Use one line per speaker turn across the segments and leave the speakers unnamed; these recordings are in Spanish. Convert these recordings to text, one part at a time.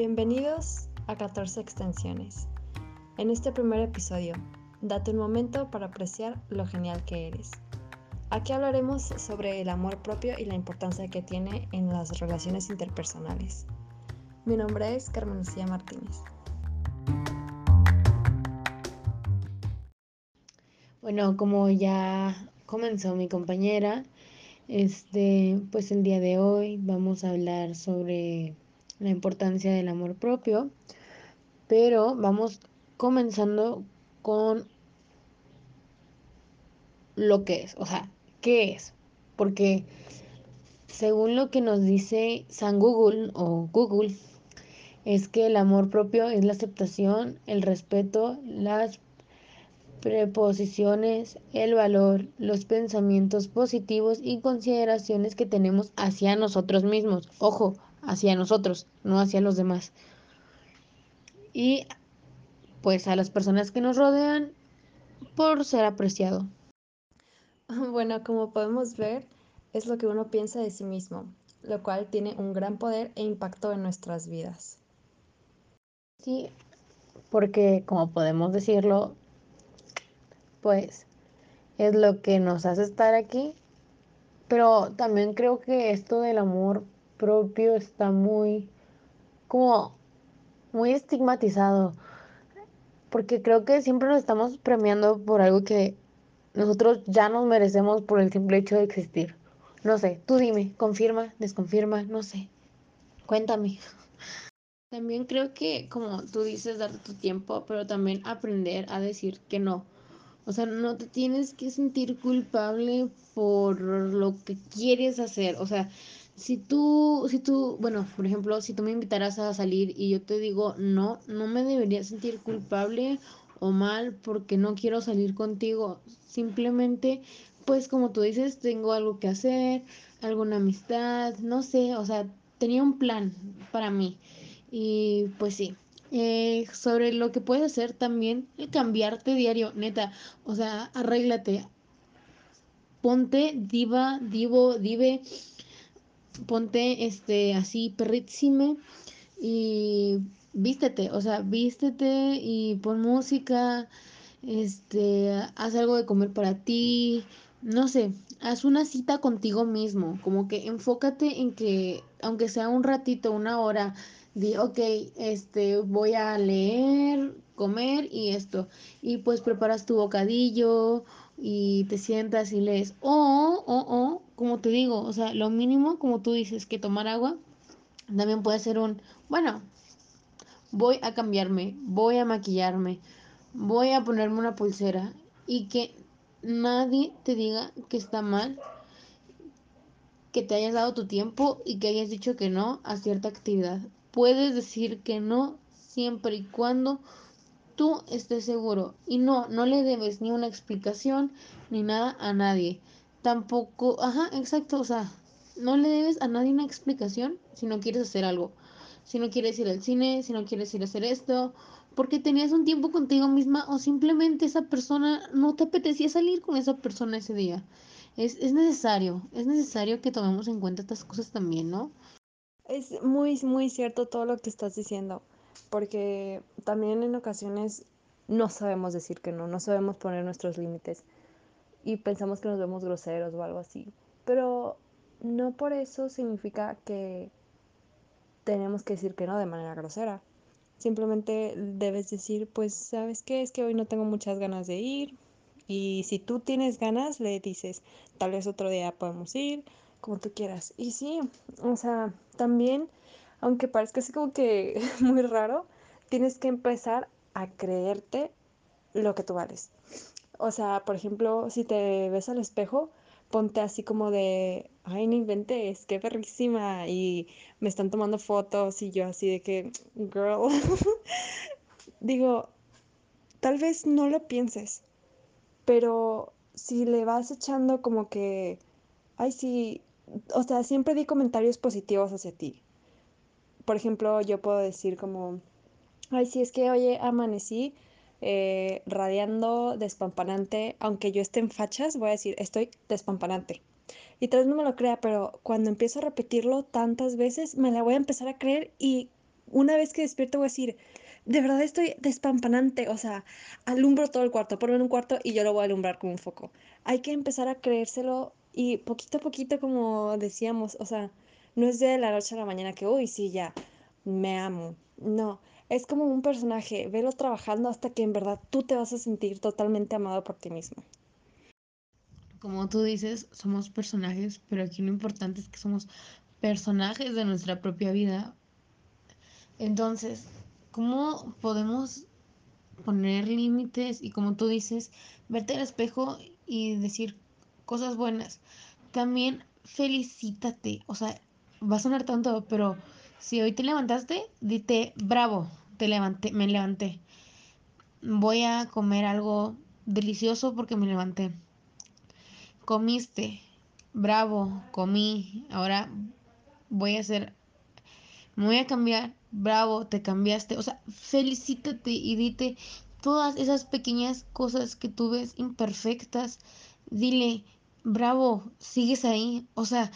Bienvenidos a 14 extensiones. En este primer episodio, date un momento para apreciar lo genial que eres. Aquí hablaremos sobre el amor propio y la importancia que tiene en las relaciones interpersonales. Mi nombre es Carmen Lucía Martínez.
Bueno, como ya comenzó mi compañera, este, pues el día de hoy vamos a hablar sobre la importancia del amor propio, pero vamos comenzando con lo que es, o sea, ¿qué es? Porque según lo que nos dice San Google o Google, es que el amor propio es la aceptación, el respeto, las preposiciones, el valor, los pensamientos positivos y consideraciones que tenemos hacia nosotros mismos. Ojo, hacia nosotros, no hacia los demás. Y pues a las personas que nos rodean por ser apreciado.
Bueno, como podemos ver, es lo que uno piensa de sí mismo, lo cual tiene un gran poder e impacto en nuestras vidas.
Sí, porque como podemos decirlo, pues es lo que nos hace estar aquí. Pero también creo que esto del amor propio está muy, como, muy estigmatizado. Porque creo que siempre nos estamos premiando por algo que nosotros ya nos merecemos por el simple hecho de existir. No sé, tú dime, confirma, desconfirma, no sé. Cuéntame. También creo que, como tú dices, darte tu tiempo, pero también aprender a decir que no. O sea, no te tienes que sentir culpable por lo que quieres hacer. O sea, si tú, si tú, bueno, por ejemplo, si tú me invitaras a salir y yo te digo no, no me debería sentir culpable o mal porque no quiero salir contigo. Simplemente, pues como tú dices, tengo algo que hacer, alguna amistad, no sé, o sea, tenía un plan para mí. Y pues sí, eh, sobre lo que puedes hacer también, cambiarte diario, neta, o sea, arréglate, ponte diva, divo, dive, ponte este así perrísime y vístete, o sea, vístete y pon música, este, haz algo de comer para ti, no sé, haz una cita contigo mismo, como que enfócate en que, aunque sea un ratito, una hora, di, ok, este, voy a leer, comer y esto, y pues preparas tu bocadillo y te sientas y lees, o, o, o, como te digo, o sea, lo mínimo, como tú dices, que tomar agua, también puede ser un, bueno, voy a cambiarme, voy a maquillarme, voy a ponerme una pulsera y que nadie te diga que está mal que te hayas dado tu tiempo y que hayas dicho que no a cierta actividad. Puedes decir que no siempre y cuando tú estés seguro. Y no, no le debes ni una explicación ni nada a nadie. Tampoco, ajá, exacto, o sea, no le debes a nadie una explicación si no quieres hacer algo. Si no quieres ir al cine, si no quieres ir a hacer esto, porque tenías un tiempo contigo misma o simplemente esa persona no te apetecía salir con esa persona ese día. Es, es necesario, es necesario que tomemos en cuenta estas cosas también, ¿no?
Es muy, muy cierto todo lo que estás diciendo, porque también en ocasiones no sabemos decir que no, no sabemos poner nuestros límites y pensamos que nos vemos groseros o algo así, pero no por eso significa que tenemos que decir que no de manera grosera. Simplemente debes decir, pues, ¿sabes qué? Es que hoy no tengo muchas ganas de ir. Y si tú tienes ganas, le dices, tal vez otro día podemos ir, como tú quieras. Y sí, o sea, también, aunque parezca así como que muy raro, tienes que empezar a creerte lo que tú vales. O sea, por ejemplo, si te ves al espejo, ponte así como de, ay, no inventes, qué perrísima. Y me están tomando fotos y yo así de que, girl. Digo, tal vez no lo pienses, pero si le vas echando como que, ay, sí, o sea, siempre di comentarios positivos hacia ti. Por ejemplo, yo puedo decir como, ay, sí, es que, oye, amanecí eh, radiando despampanante, aunque yo esté en fachas, voy a decir, estoy despampanante. Y tal vez no me lo crea, pero cuando empiezo a repetirlo tantas veces, me la voy a empezar a creer y Una vez que despierto voy a decir, de verdad estoy despampanante, o sea, alumbro todo el cuarto, ponlo en un cuarto y yo lo voy a alumbrar con un foco. Hay que empezar a creérselo y poquito a poquito, como decíamos, o sea, no es de la noche a la mañana que, uy, sí, ya, me amo. No, es como un personaje, velo trabajando hasta que en verdad tú te vas a sentir totalmente amado por ti mismo.
Como tú dices, somos personajes, pero aquí lo importante es que somos personajes de nuestra propia vida. Entonces, ¿cómo podemos poner límites y como tú dices, verte al espejo y decir cosas buenas? También felicítate, o sea, va a sonar tonto, pero si hoy te levantaste, dite, bravo, te levanté, me levanté. Voy a comer algo delicioso porque me levanté. Comiste, bravo, comí, ahora voy a hacer, me voy a cambiar, bravo, te cambiaste. O sea, felicítate y dite todas esas pequeñas cosas que tú ves imperfectas. Dile, bravo, sigues ahí. O sea,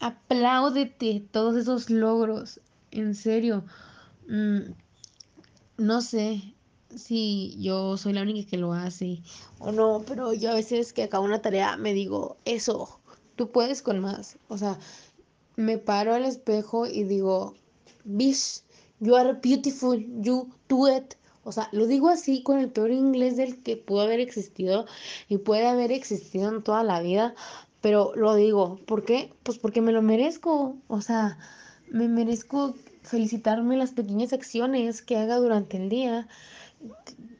apláudete todos esos logros. En serio. Mm, no sé si yo soy la única que lo hace o no, pero yo a veces que acabo una tarea me digo, eso, tú puedes con más. O sea, me paro al espejo y digo, Bish, you are beautiful, you do it. O sea, lo digo así con el peor inglés del que pudo haber existido y puede haber existido en toda la vida, pero lo digo, ¿por qué? Pues porque me lo merezco. O sea, me merezco felicitarme las pequeñas acciones que haga durante el día.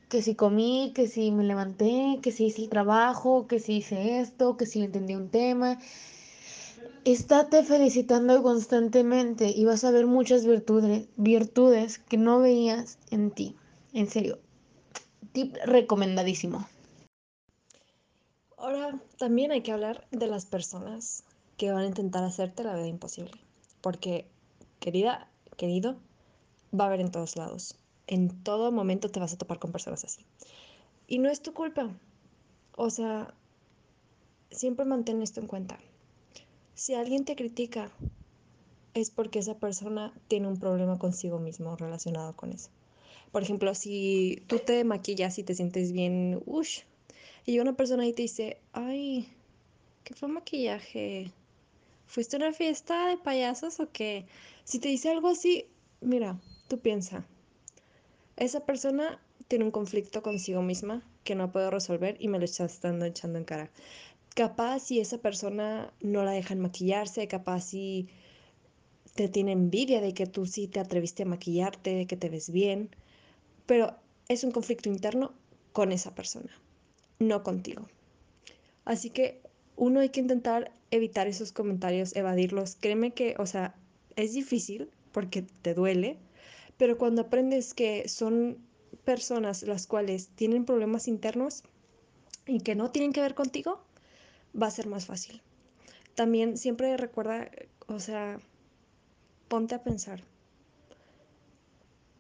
Que si comí, que si me levanté, que si hice el trabajo, que si hice esto, que si entendí un tema. Estate felicitando constantemente y vas a ver muchas virtudes, virtudes que no veías en ti. En serio, tip recomendadísimo.
Ahora, también hay que hablar de las personas que van a intentar hacerte la vida imposible. Porque, querida, querido, va a haber en todos lados. En todo momento te vas a topar con personas así. Y no es tu culpa. O sea, siempre mantén esto en cuenta. Si alguien te critica, es porque esa persona tiene un problema consigo mismo relacionado con eso. Por ejemplo, si tú te maquillas y te sientes bien, uff, y una persona ahí te dice, ay, ¿qué fue maquillaje? ¿Fuiste a una fiesta de payasos o qué? Si te dice algo así, mira, tú piensa, esa persona tiene un conflicto consigo misma que no puedo resolver y me lo está estando echando en cara. Capaz si esa persona no la dejan maquillarse, capaz si te tiene envidia de que tú sí te atreviste a maquillarte, de que te ves bien, pero es un conflicto interno con esa persona, no contigo. Así que uno hay que intentar evitar esos comentarios, evadirlos. Créeme que, o sea, es difícil porque te duele, pero cuando aprendes que son personas las cuales tienen problemas internos y que no tienen que ver contigo, va a ser más fácil. También siempre recuerda, o sea, ponte a pensar,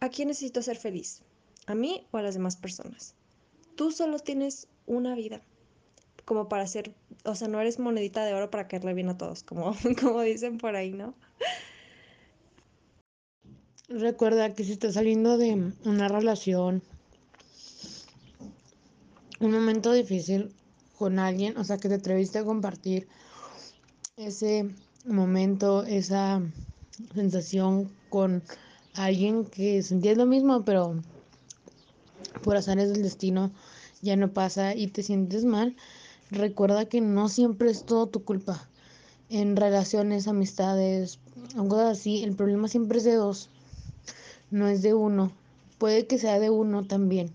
¿a quién necesito ser feliz? ¿A mí o a las demás personas? Tú solo tienes una vida como para ser, o sea, no eres monedita de oro para caerle bien a todos, como, como dicen por ahí, ¿no?
Recuerda que si estás saliendo de una relación, un momento difícil con alguien, o sea, que te atreviste a compartir ese momento, esa sensación con alguien que sentías lo mismo, pero por azares del destino ya no pasa y te sientes mal, recuerda que no siempre es todo tu culpa. En relaciones, amistades, cosas así, el problema siempre es de dos, no es de uno. Puede que sea de uno también.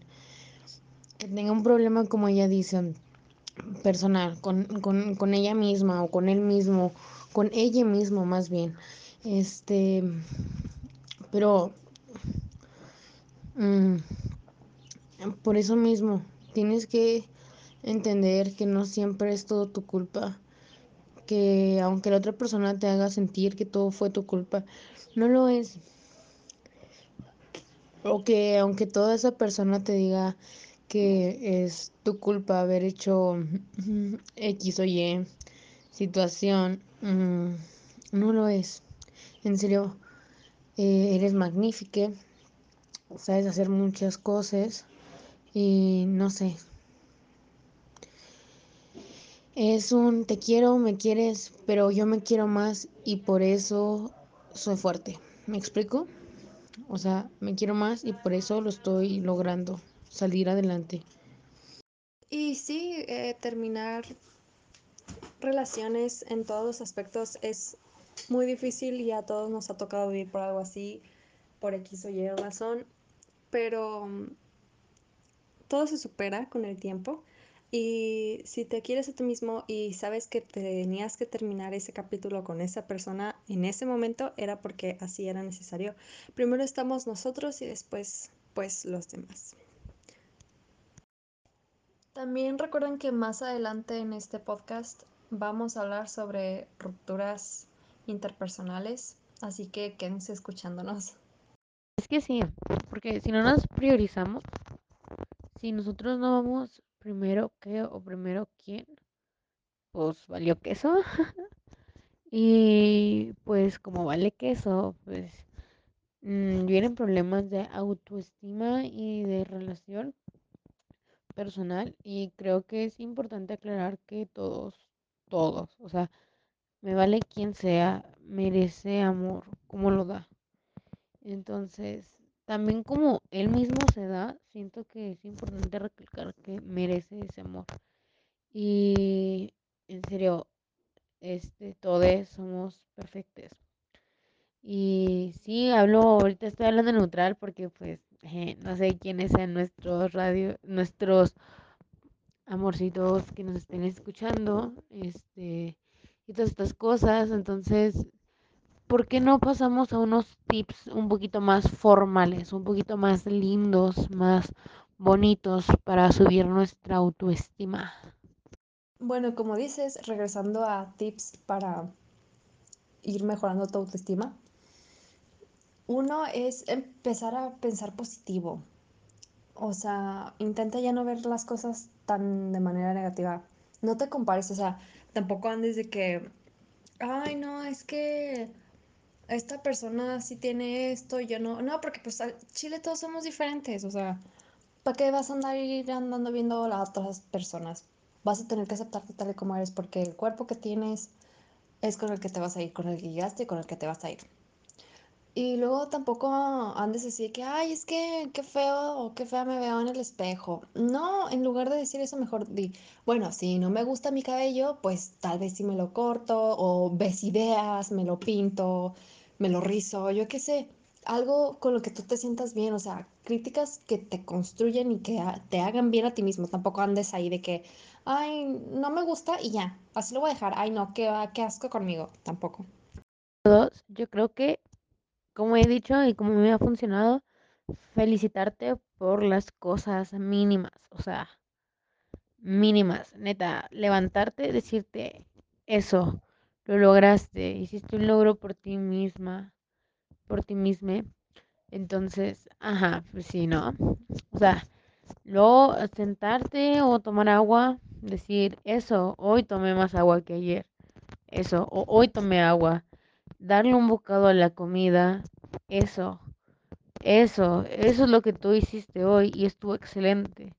Que tenga un problema, como ella dice, personal, con, con, con ella misma o con él mismo, con ella mismo más bien. Este, pero mmm, por eso mismo tienes que entender que no siempre es todo tu culpa, que aunque la otra persona te haga sentir que todo fue tu culpa, no lo es. O que aunque toda esa persona te diga que es tu culpa haber hecho X o Y situación, no lo es. En serio, eh, eres magnífica, sabes hacer muchas cosas y no sé. Es un te quiero, me quieres, pero yo me quiero más y por eso soy fuerte. ¿Me explico? O sea, me quiero más y por eso lo estoy logrando, salir adelante.
Y sí, eh, terminar relaciones en todos los aspectos es muy difícil y a todos nos ha tocado vivir por algo así, por X o Y razón, pero mm, todo se supera con el tiempo. Y si te quieres a ti mismo y sabes que tenías que terminar ese capítulo con esa persona en ese momento, era porque así era necesario. Primero estamos nosotros y después, pues, los demás. También recuerden que más adelante en este podcast vamos a hablar sobre rupturas interpersonales, así que quédense escuchándonos.
Es que sí, porque si no nos priorizamos, si nosotros no vamos primero qué o primero quién, pues valió queso. y pues como vale queso, pues mmm, vienen problemas de autoestima y de relación personal y creo que es importante aclarar que todos, todos, o sea, me vale quien sea, merece amor, como lo da. Entonces, también como él mismo se da, siento que es importante recalcar que merece ese amor. Y en serio, este, todos somos perfectos. Y sí, hablo, ahorita estoy hablando neutral porque pues eh, no sé quiénes sean nuestros radio, nuestros amorcitos que nos estén escuchando, este, y todas estas cosas. Entonces, ¿por qué no pasamos a unos tips un poquito más formales, un poquito más lindos, más bonitos para subir nuestra autoestima?
Bueno, como dices, regresando a tips para ir mejorando tu autoestima, uno es empezar a pensar positivo. O sea, intenta ya no ver las cosas tan de manera negativa. No te compares, o sea, tampoco andes de que, ay, no, es que esta persona sí tiene esto, yo no. No, porque pues al Chile todos somos diferentes, o sea, ¿para qué vas a andar ir andando viendo a las otras personas? Vas a tener que aceptarte tal y como eres, porque el cuerpo que tienes es con el que te vas a ir, con el que llegaste y con el que te vas a ir. Y luego tampoco andes así de que, ay, es que qué feo o qué fea me veo en el espejo. No, en lugar de decir eso, mejor di, bueno, si no me gusta mi cabello, pues tal vez sí me lo corto o ves ideas, me lo pinto, me lo rizo, yo qué sé. Algo con lo que tú te sientas bien, o sea, críticas que te construyen y que te hagan bien a ti mismo. Tampoco andes ahí de que, ay, no me gusta y ya, así lo voy a dejar. Ay, no, qué, qué asco conmigo. Tampoco.
Yo creo que, como he dicho y como me ha funcionado, felicitarte por las cosas mínimas, o sea, mínimas, neta, levantarte, decirte eso, lo lograste, hiciste un logro por ti misma, por ti misma, entonces, ajá, pues sí, ¿no? O sea, luego sentarte o tomar agua, decir eso, hoy tomé más agua que ayer, eso, o hoy tomé agua, darle un bocado a la comida, eso, eso, eso es lo que tú hiciste hoy y estuvo excelente.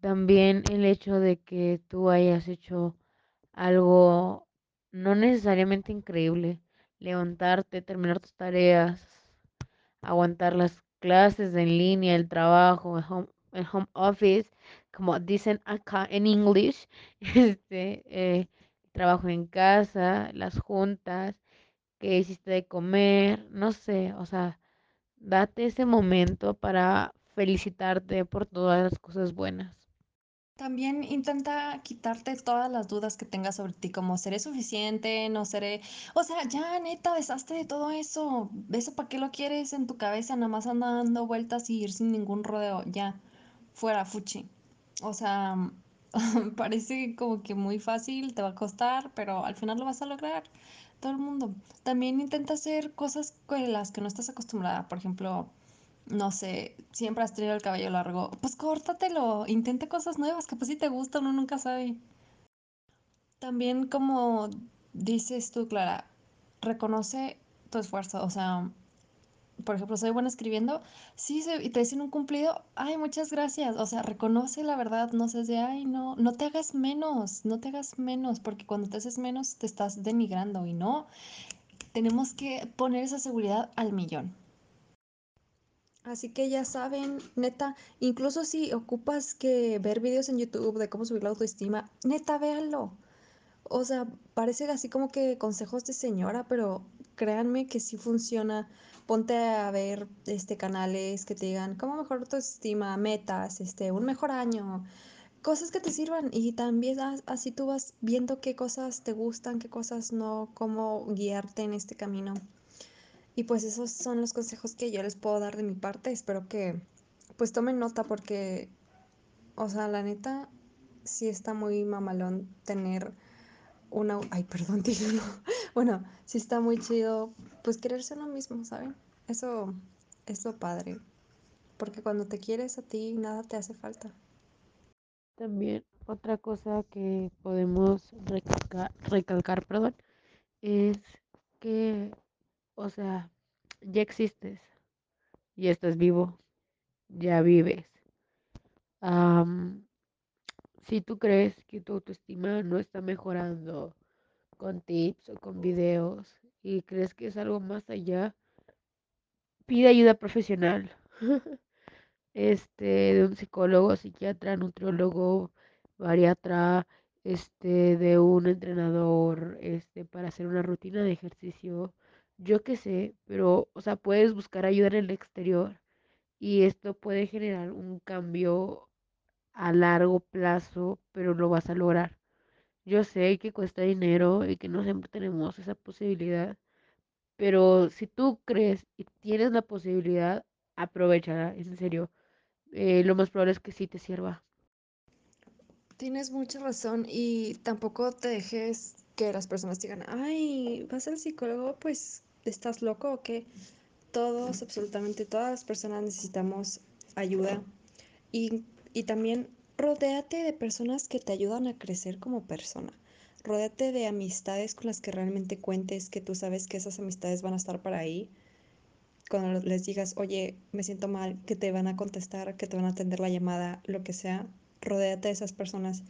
También el hecho de que tú hayas hecho algo no necesariamente increíble, levantarte, terminar tus tareas, aguantar las clases en línea, el trabajo, el home, el home office, como dicen acá en English, este, eh, trabajo en casa, las juntas, que hiciste de comer, no sé, o sea, date ese momento para felicitarte por todas las cosas buenas.
También intenta quitarte todas las dudas que tengas sobre ti, como seré suficiente, no seré, o sea, ya neta, deshazte de todo eso. ¿Eso para qué lo quieres en tu cabeza? Nada más anda dando vueltas y ir sin ningún rodeo, ya, fuera, fuchi. O sea, parece como que muy fácil, te va a costar, pero al final lo vas a lograr. Todo el mundo. También intenta hacer cosas con las que no estás acostumbrada. Por ejemplo, no sé, siempre has tenido el cabello largo, pues córtatelo, intenta cosas nuevas, capaz si te gusta, uno nunca sabe. También como dices tú, Clara, reconoce tu esfuerzo, o sea, por ejemplo, soy buena escribiendo, sí, y te dicen un cumplido, ay, muchas gracias, o sea, reconoce la verdad, no seas de, ay, no, no te hagas menos, no te hagas menos, porque cuando te haces menos te estás denigrando y no, tenemos que poner esa seguridad al millón. Así que ya saben, neta, incluso si ocupas que ver videos en YouTube de cómo subir la autoestima, neta, véanlo. O sea, parece así como que consejos de señora, pero créanme que sí funciona. Ponte a ver este canales que te digan cómo mejorar tu autoestima, metas, este, un mejor año, cosas que te sirvan y también as- así tú vas viendo qué cosas te gustan, qué cosas no, cómo guiarte en este camino. Y pues esos son los consejos que yo les puedo dar de mi parte. Espero que pues tomen nota porque, o sea, la neta, sí está muy mamalón tener una... Ay, perdón, título. Bueno, sí está muy chido pues quererse uno mismo, ¿saben? Eso es lo padre. Porque cuando te quieres a ti, nada te hace falta.
También otra cosa que podemos recalcar, perdón, es que, o sea, ya existes, ya estás vivo, ya vives. Si tú crees que tu autoestima no está mejorando con tips o con videos y crees que es algo más allá, pide ayuda profesional. este, de un psicólogo, psiquiatra, nutriólogo, bariatra, este, de un entrenador, este, para hacer una rutina de ejercicio, yo qué sé, pero, o sea, puedes buscar ayuda en el exterior y esto puede generar un cambio a largo plazo, pero lo vas a lograr. Yo sé que cuesta dinero y que no siempre tenemos esa posibilidad, pero si tú crees y tienes la posibilidad, aprovechala, en serio eh, lo más probable es que sí te sirva.
Tienes mucha razón y tampoco te dejes que las personas digan, ay, vas al psicólogo, pues estás loco o qué. Todos, absolutamente todas las personas necesitamos ayuda y, y también rodéate de personas que te ayudan a crecer como persona. Rodéate de amistades con las que realmente cuentes, que tú sabes que esas amistades van a estar para ahí. Cuando les digas, oye, me siento mal, que te van a contestar, que te van a atender la llamada, lo que sea, rodéate de esas personas.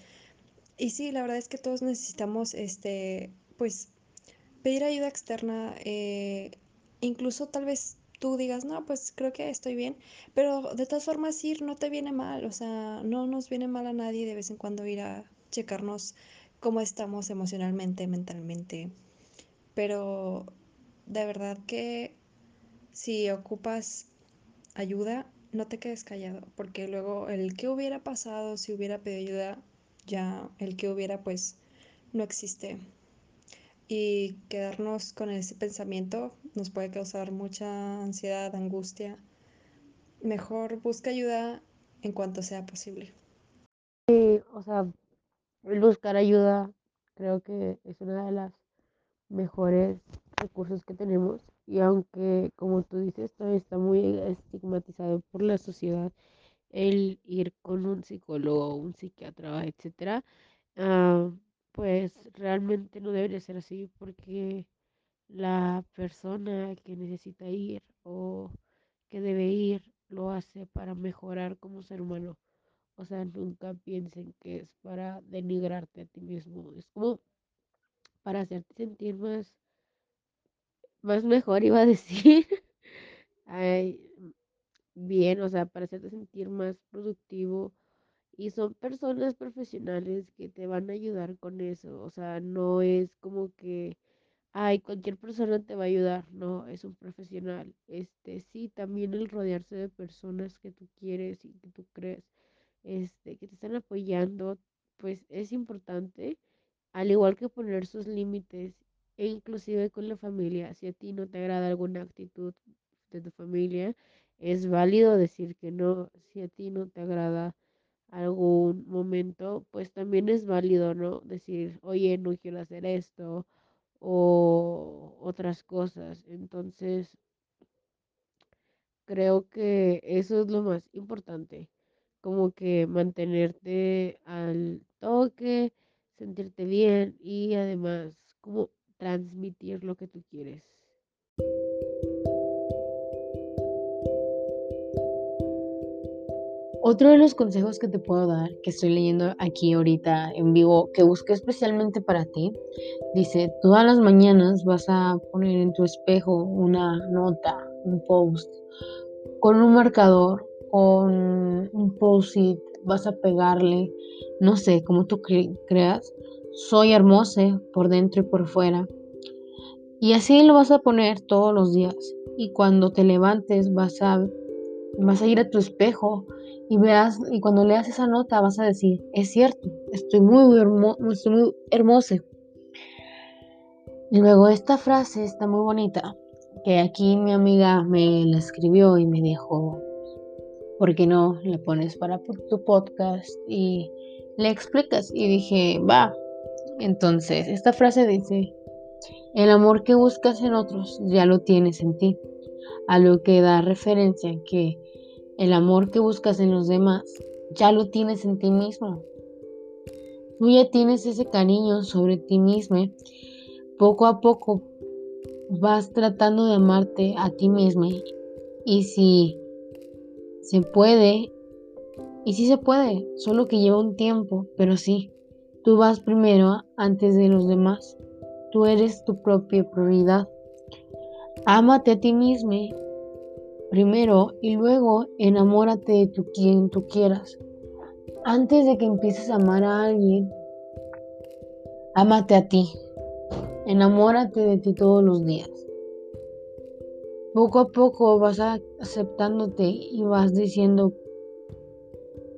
Y sí, la verdad es que todos necesitamos, este, pues, pedir ayuda externa, eh, incluso tal vez tú digas, no, pues creo que estoy bien, pero de todas formas ir no te viene mal, o sea, no nos viene mal a nadie de vez en cuando ir a checarnos cómo estamos emocionalmente, mentalmente, pero de verdad que si ocupas ayuda, no te quedes callado, porque luego el que hubiera pasado si hubiera pedido ayuda, ya el que hubiera pues no existe y quedarnos con ese pensamiento nos puede causar mucha ansiedad, angustia. Mejor busca ayuda en cuanto sea posible.
Sí, o sea, el buscar ayuda creo que es una de las mejores recursos que tenemos y aunque como tú dices todavía está muy estigmatizado por la sociedad el ir con un psicólogo, un psiquiatra, etcétera, ah, pues realmente no debería ser así porque la persona que necesita ir o que debe ir lo hace para mejorar como ser humano. O sea, nunca piensen que es para denigrarte a ti mismo. Es como para hacerte sentir más, más mejor, iba a decir. Ay, bien, o sea, para hacerte sentir más productivo. Y son personas profesionales que te van a ayudar con eso. O sea, no es como que Ay, cualquier persona te va a ayudar, no, es un profesional. Este, sí, también el rodearse de personas que tú quieres y que tú crees, este, que te están apoyando, pues es importante, al igual que poner sus límites, e inclusive con la familia. Si a ti no te agrada alguna actitud de tu familia, es válido decir que no. Si a ti no te agrada algún momento, pues también es válido, ¿no? Decir, oye, no quiero hacer esto o otras cosas. Entonces, creo que eso es lo más importante, como que mantenerte al toque, sentirte bien y además como transmitir lo que tú quieres. Otro de los consejos que te puedo dar, que estoy leyendo aquí ahorita en vivo, que busqué especialmente para ti, dice, todas las mañanas vas a poner en tu espejo una nota, un post, con un marcador, con un post-it, vas a pegarle, no sé, como tú creas, soy hermosa por dentro y por fuera. Y así lo vas a poner todos los días. Y cuando te levantes vas a, vas a ir a tu espejo y veas, y cuando leas esa nota vas a decir, es cierto, estoy muy, estoy muy hermosa. Y luego esta frase está muy bonita, que aquí mi amiga me la escribió y me dijo, ¿por qué no le pones para tu podcast y le explicas? Y dije, va. Entonces, esta frase dice, el amor que buscas en otros ya lo tienes en ti, a lo que da referencia que el amor que buscas en los demás ya lo tienes en ti mismo. Tú ya tienes ese cariño sobre ti mismo. Poco a poco vas tratando de amarte a ti mismo. Y si se puede, y si se puede, solo que lleva un tiempo, pero sí, tú vas primero antes de los demás. Tú eres tu propia prioridad. Ámate a ti mismo primero y luego enamórate de tu, quien tú quieras. Antes de que empieces a amar a alguien, ámate a ti. Enamórate de ti todos los días. Poco a poco vas aceptándote y vas diciendo,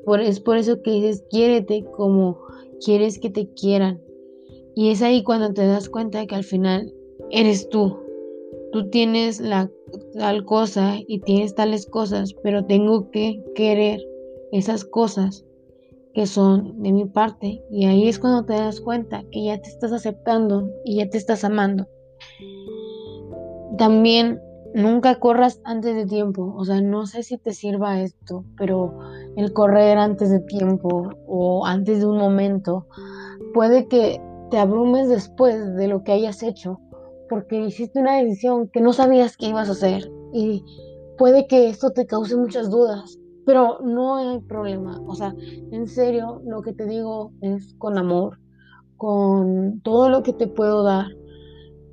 por, es por eso que dices, quiérete como quieres que te quieran. Y es ahí cuando te das cuenta de que al final eres tú. Tú tienes la tal cosa y tienes tales cosas, pero tengo que querer esas cosas que son de mi parte. Y ahí es cuando te das cuenta que ya te estás aceptando y ya te estás amando. También nunca corras antes de tiempo. O sea, no sé si te sirva esto, pero el correr antes de tiempo o antes de un momento puede que te abrumes después de lo que hayas hecho porque hiciste una decisión que no sabías que ibas a hacer y puede que esto te cause muchas dudas, pero no hay problema. O sea, en serio, lo que te digo es con amor, con todo lo que te puedo dar,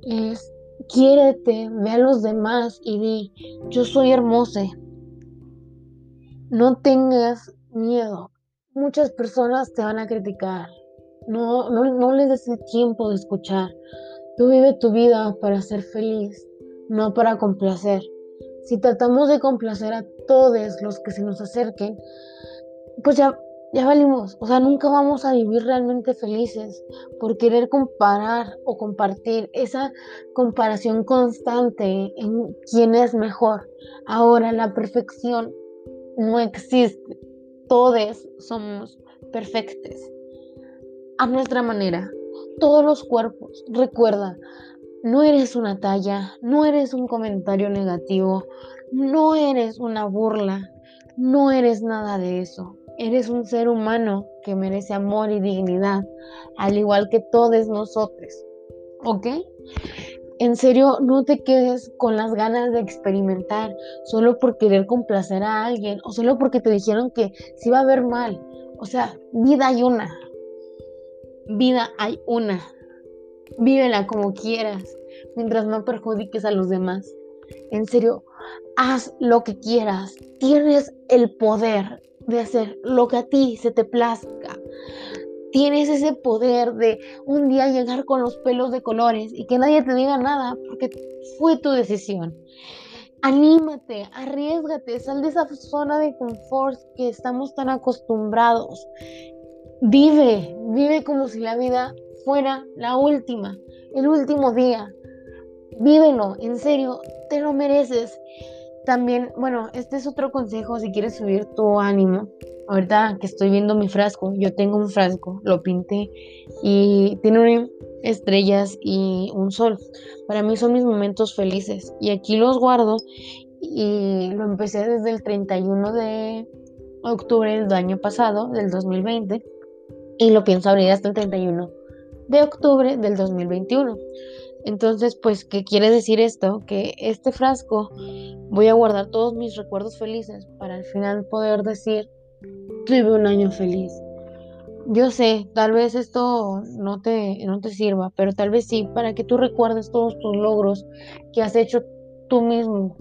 es quiérete, ve a los demás y di, yo soy hermosa. No tengas miedo. Muchas personas te van a criticar. No, no, no les des tiempo de escuchar. Tú vive tu vida para ser feliz, no para complacer. Si tratamos de complacer a todos los que se nos acerquen, pues ya, ya valimos. O sea, nunca vamos a vivir realmente felices por querer comparar o compartir esa comparación constante en quién es mejor. Ahora la perfección no existe. Todos somos perfectos a nuestra manera todos los cuerpos. Recuerda, no eres una talla, no eres un comentario negativo, no eres una burla, no eres nada de eso. Eres un ser humano que merece amor y dignidad, al igual que todos nosotros. ¿Ok? En serio, no te quedes con las ganas de experimentar solo por querer complacer a alguien o solo porque te dijeron que se iba a ver mal. O sea, vida hay una, Vida hay una. Vívela como quieras, mientras no perjudiques a los demás. En serio, haz lo que quieras. Tienes el poder de hacer lo que a ti se te plazca. Tienes ese poder de un día llegar con los pelos de colores y que nadie te diga nada porque fue tu decisión. Anímate, arriesgate, sal de esa zona de confort que estamos tan acostumbrados. Vive, vive como si la vida fuera la última, el último día. Vívelo, en serio, te lo mereces. También, bueno, este es otro consejo si quieres subir tu ánimo. Ahorita que estoy viendo mi frasco, yo tengo un frasco, lo pinté y tiene estrellas y un sol. Para mí son mis momentos felices y aquí los guardo y lo empecé desde el 31 de octubre del año pasado, del 2020 y lo pienso abrir hasta el 31 de octubre del 2021. Entonces, pues, ¿qué quiere decir esto? Que este frasco voy a guardar todos mis recuerdos felices para al final poder decir tuve un año feliz. Yo sé, tal vez esto no te, no te sirva, pero tal vez sí, para que tú recuerdes todos tus logros que has hecho tú mismo,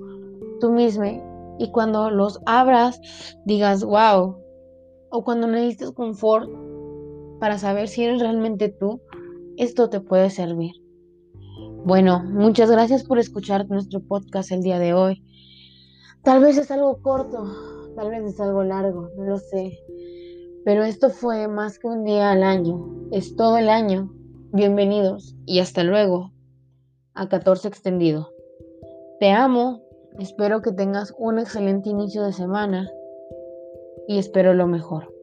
tú misma, y cuando los abras digas, wow, o cuando necesites confort para saber si eres realmente tú, esto te puede servir. Bueno, muchas gracias por escuchar nuestro podcast el día de hoy. Tal vez es algo corto, tal vez es algo largo, no lo sé. Pero esto fue más que un día al año, es todo el año. Bienvenidos y hasta luego a 14 extendido. Te amo, espero que tengas un excelente inicio de semana y espero lo mejor.